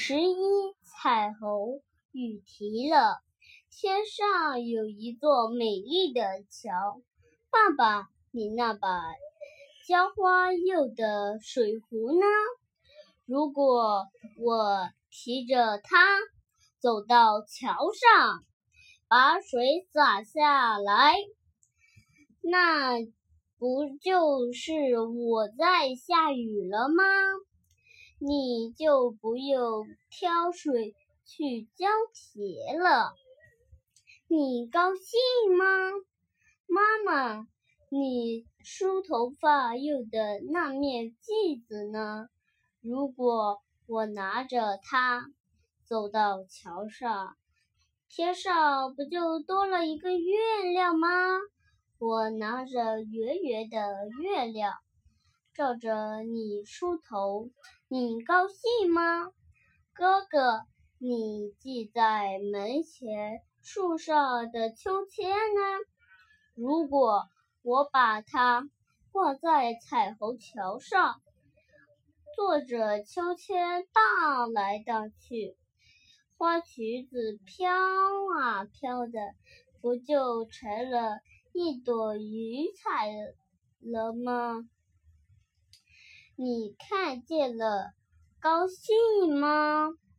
十一彩虹雨停了，天上有一座美丽的桥。爸爸，你那把浇花用的水壶呢？如果我提着它走到桥上，把水洒下来，那不就是我在下雨了吗？你就不用挑水去浇田了，你高兴吗？妈妈，你梳头发用的那面镜子呢？如果我拿着它走到桥上，天上不就多了一个月亮吗？我拿着圆圆的月亮。照着你梳头，你高兴吗，哥哥？你系在门前树上的秋千呢？如果我把它挂在彩虹桥上，坐着秋千荡来荡去，花裙子飘啊飘的，不就成了一朵云彩了吗？你看见了，高兴吗？